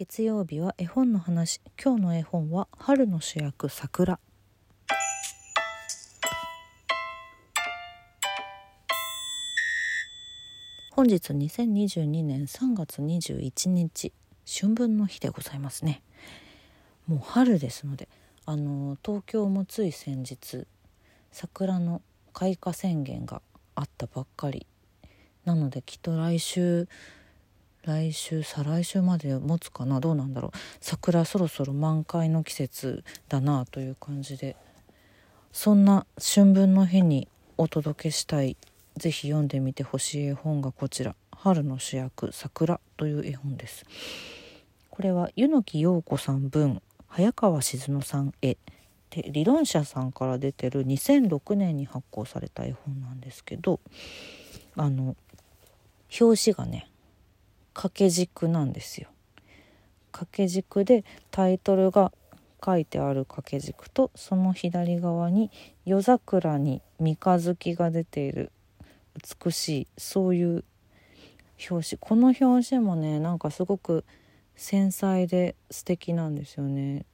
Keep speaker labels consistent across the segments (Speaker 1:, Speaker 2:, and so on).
Speaker 1: 月曜日は絵本の話。今日の絵本は春の主役桜。本日2022年3月21日春分の日でございますね。もう春ですのであの東京もつい先日桜の開花宣言があったばっかり。なのできっと来週来週再来週まで持つかな？どうなんだろう？桜そろそろ満開の季節だなという感じで。そんな春分の日にお届けしたい。是非読んでみてほしい絵本がこちら「春の主役桜」という絵本です。これは湯木陽子さん文早川静乃さん絵。で理論者さんから出てる2006年に発行された絵本なんですけどあの表紙がね掛け軸なんですよ。掛け軸でタイトルが書いてある掛け軸とその左側に夜桜に三日月が出ている美しいそういう表紙。この表紙もねなんかすごく繊細で素敵なんですよね。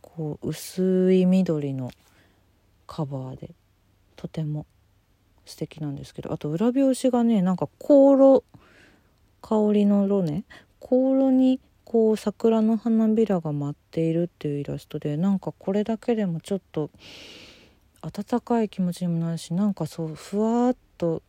Speaker 1: こう薄い緑のカバーで。とても素敵なんですけど。あと裏表紙がねなんか香炉香りの炉ね香炉にこう桜の花びらが舞っているっていうイラストでなんかこれだけでもちょっと温かい気持ちにもなるしなんかそうふわっと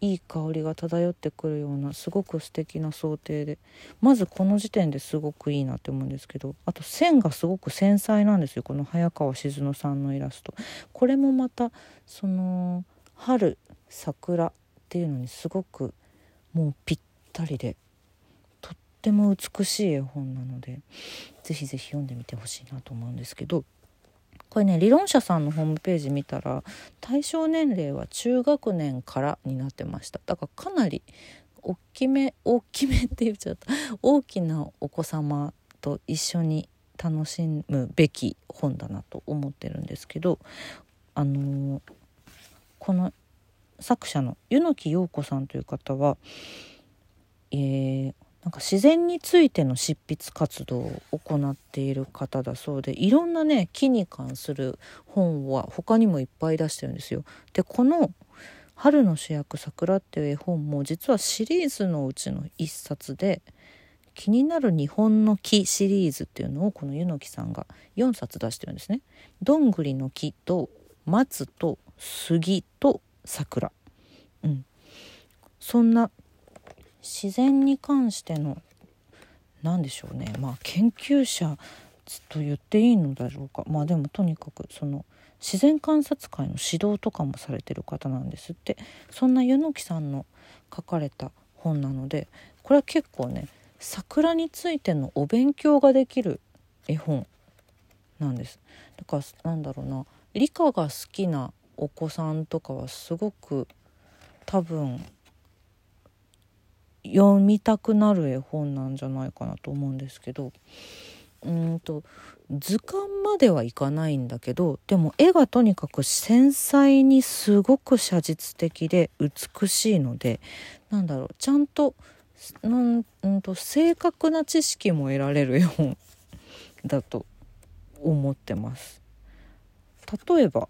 Speaker 1: いい香りが漂ってくるようなすごく素敵な想定でまずこの時点ですごくいいなって思うんですけどあと線がすごく繊細なんですよこの早川静乃さんのイラスト。これもまたその春桜っていうのにすごくもうぴったりでとっても美しい絵本なのでぜひぜひ読んでみてほしいなと思うんですけどこれね理論者さんのホームページ見たら対象年齢は中学年からになってました。だからかなり大きめ大きめって言っちゃった。大きなお子様と一緒に楽しむべき本だなと思ってるんですけどあのー、この作者の柚木陽子さんという方はえー、なんか自然についての執筆活動を行っている方だそうでいろんなね木に関する本は他にもいっぱい出してるんですよ。でこの「春の主役桜」っていう絵本も実はシリーズのうちの一冊で「気になる日本の木」シリーズっていうのをこの柚木さんが4冊出してるんですね。どんぐりの木と松と杉と桜。うん、そんな自然に関しての何でしょうね。まあ研究者と言っていいのだろうか。まあでもとにかくその自然観察会の指導とかもされてる方なんですって。そんな柚木さんの書かれた本なのでこれは結構ね桜についてのお勉強ができる絵本なんです。だからなんだろうな。理科が好きなお子さんとかはすごく多分読みたくなる絵本なんじゃないかなと思うんですけどうんと図鑑まではいかないんだけどでも絵がとにかく繊細にすごく写実的で美しいのでなんだろうちゃんとなんんと正確な知識も得られる絵本だと思ってます。例えば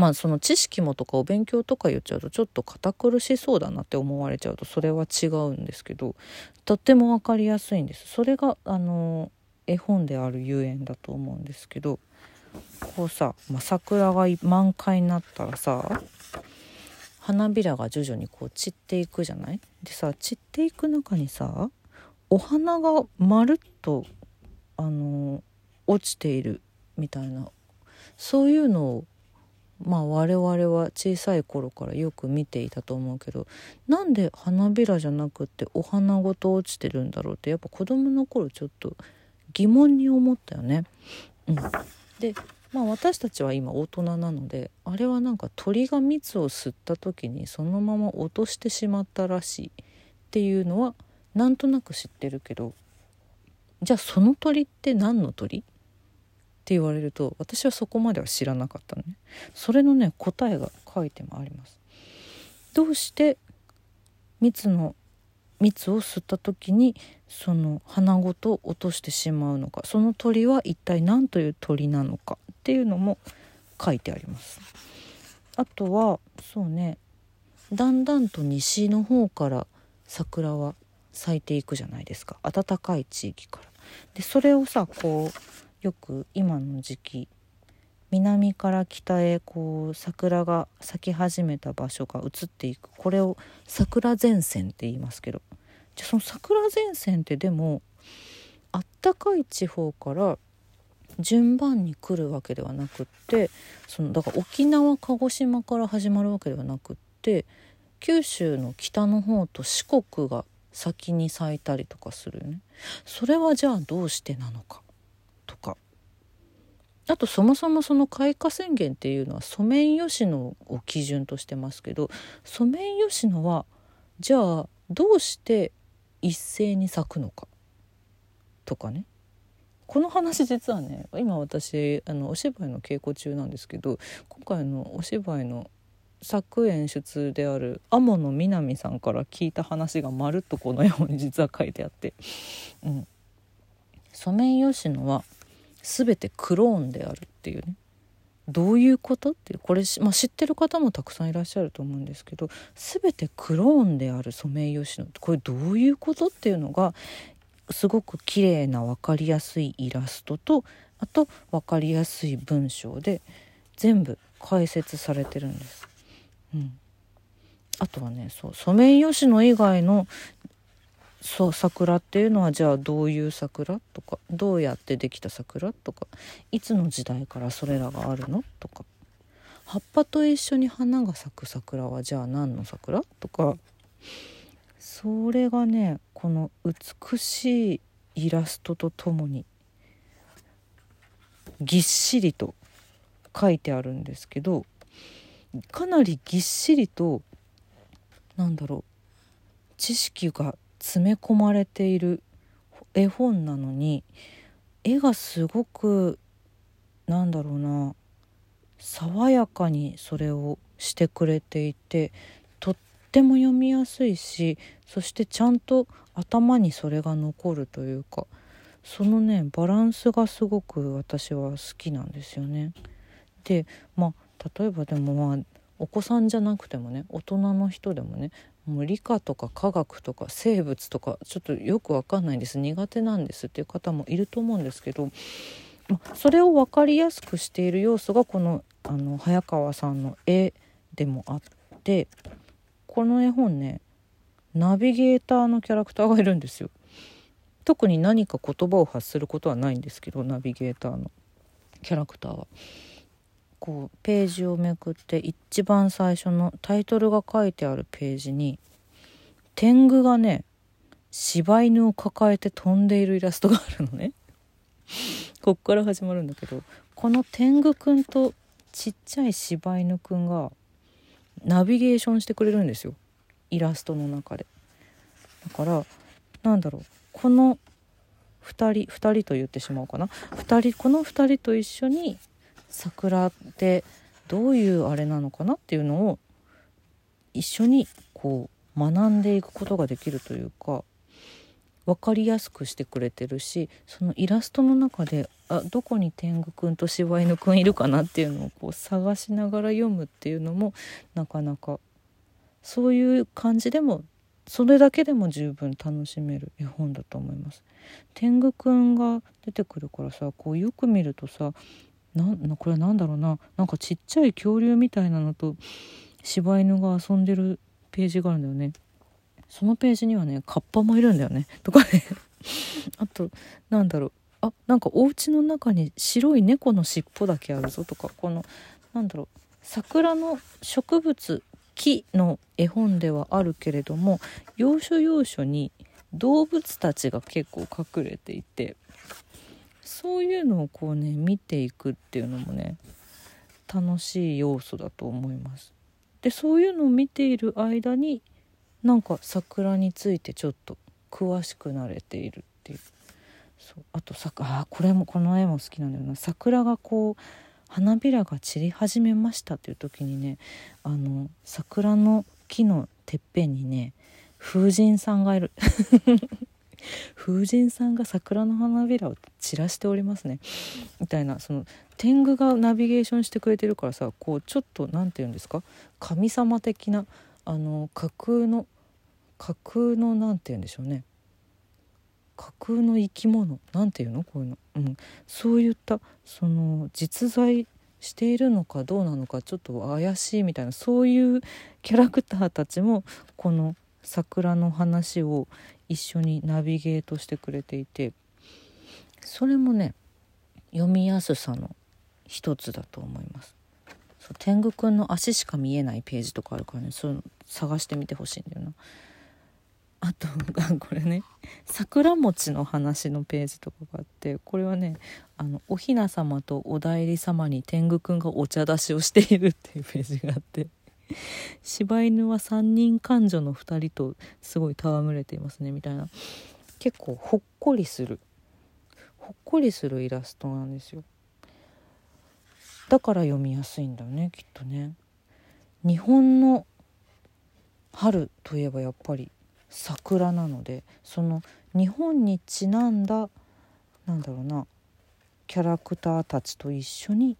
Speaker 1: まあその知識もとかお勉強とか言っちゃうとちょっと堅苦しそうだなって思われちゃうとそれは違うんですけどとっても分かりやすいんですそれがあの絵本であるゆえんだと思うんですけどこうさ、まあ、桜が満開になったらさ花びらが徐々にこう散っていくじゃない？でさ散っていく中にさお花がまるっとあの落ちているみたいなそういうのをまあ我々は小さい頃からよく見ていたと思うけどなんで花びらじゃなくってお花ごと落ちてるんだろうってやっぱ子供の頃ちょっと疑問に思ったよね。うん、でまあ私たちは今大人なのであれはなんか鳥が蜜を吸った時にそのまま落としてしまったらしいっていうのはなんとなく知ってるけどじゃあその鳥って何の鳥？って言われると私はそこまでは知らなかったのね。それのね答えが書いてもあります。どうして蜜の蜜を吸った時にその花ごと落としてしまうのか。その鳥は一体何という鳥なのか。っていうのも書いてあります。あとはそうね。だんだんと西の方から桜は咲いていくじゃないですか。暖かい地域から。でそれをさこうよく今の時期南から北へこう桜が咲き始めた場所が移っていく。これを桜前線って言いますけど。じゃその桜前線ってでもあったかい地方から順番に来るわけではなくってそのだから沖縄鹿児島から始まるわけではなくって九州の北の方と四国が先に咲いたりとかするよね。それはじゃあどうしてなのか。とか。あとそもそもその開花宣言っていうのはソメイヨシノを基準としてますけどソメイヨシノはじゃあどうして一斉に咲くのかとかね。この話実はね今私あのお芝居の稽古中なんですけど今回のお芝居の作演出である天野みなみさんから聞いた話がまるっとこのように実は書いてあって、うん、ソメイヨシノは全てクローンであるっていうね。どういうことっていう。これ、まあ、知ってる方もたくさんいらっしゃると思うんですけど全てクローンであるソメイヨシノこれどういうことっていうのがすごく綺麗な分かりやすいイラストとあと分かりやすい文章で全部解説されてるんです。うん、あとはねそうソメイヨシノ以外のそう桜っていうのはじゃあどういう桜とかどうやってできた桜とかいつの時代からそれらがあるのとか。葉っぱと一緒に花が咲く桜はじゃあ何の桜とか。それがねこの美しいイラストとともにぎっしりと書いてあるんですけどかなりぎっしりとなんだろう知識が詰め込まれている絵本なのに絵がすごくなんだろうな爽やかにそれをしてくれていてとっても読みやすいしそしてちゃんと頭にそれが残るというかそのねバランスがすごく私は好きなんですよね。でまあ例えばでもまあお子さんじゃなくてもね大人の人でもねもう理科とか科学とか生物とかちょっとよくわかんないんです苦手なんですっていう方もいると思うんですけど、それを分かりやすくしている要素がこのあの早川さんの絵でもあってこの絵本ねナビゲーターのキャラクターがいるんですよ。特に何か言葉を発することはないんですけどナビゲーターのキャラクターは。こうページをめくって一番最初のタイトルが書いてあるページに天狗がね柴犬を抱えて飛んでいるイラストがあるのね。こっから始まるんだけどこの天狗くんとちっちゃい柴犬くんがナビゲーションしてくれるんですよ。イラストの中で。だからなんだろう。この2人2人と言ってしまうかな。2人この2人と一緒に桜ってどういうあれなのかなっていうのを一緒にこう学んでいくことができるというか分かりやすくしてくれてるしそのイラストの中であどこに天狗くんと柴犬くんいるかなっていうのをこう探しながら読むっていうのもなかなかそういう感じでもそれだけでも十分楽しめる絵本だと思います。天狗くんが出てくるからさこうよく見るとさなこれは何だろうな。なんかちっちゃい恐竜みたいなのと柴犬が遊んでるページがあるんだよね。そのページにはねカッパもいるんだよね。とかね。あとなんだろう。あなんかお家の中に白い猫の尻尾だけあるぞとか。このなんだろう。桜の植物木の絵本ではあるけれども要所要所に動物たちが結構隠れていてそういうのをこうね見ていくっていうのもね楽しい要素だと思います。でそういうのを見ている間になんか桜についてちょっと詳しくなれているっていう。そうあとさあこれもこの絵も好きなんだよな。桜がこう花びらが散り始めましたっていう時にねあの桜の木のてっぺんにね風神さんがいる。風神さんが桜の花びらを散らしておりますね。みたいなその天狗がナビゲーションしてくれてるからさこうちょっと何て言うんですか？神様的なあの架空の架空の何て言うんでしょうね。架空の生き物。なんていうの？こういうの、うん、そういったその実在しているのかどうなのかちょっと怪しいみたいなそういうキャラクターたちもこの桜の話を一緒にナビゲートしてくれていてそれもね読みやすさの一つだと思います。そう天狗くんの足しか見えないページとかあるからねそういうの探してみてほしいんだよな。あとこれね桜餅の話のページとかがあってこれはねあのお雛様とお内裏様に天狗くんがお茶出しをしているっていうページがあって。柴犬は3人患者の2人とすごい戯れていますねみたいな。結構ほっこりする。ほっこりするイラストなんですよ。だから読みやすいんだよねきっとね。日本の春といえばやっぱり桜なのでその日本にちなんだなんだろうなキャラクターたちと一緒に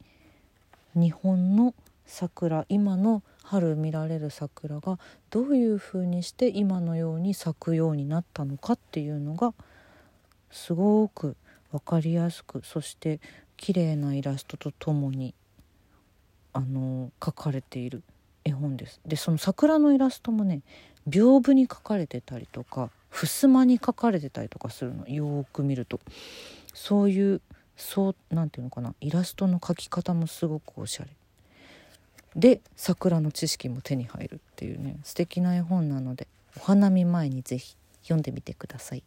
Speaker 1: 日本の桜今の春見られる桜がどういうふうにして今のように咲くようになったのかっていうのがすごく分かりやすくそして綺麗なイラストとともにあの描かれている絵本です。でその桜のイラストもね屏風に描かれてたりとか襖に描かれてたりとかするのよく見るとそういうそうなんていうのかな。イラストの描き方もすごくおしゃれ。で桜の知識も手に入るっていうね素敵な絵本なのでお花見前に是非読んでみてください。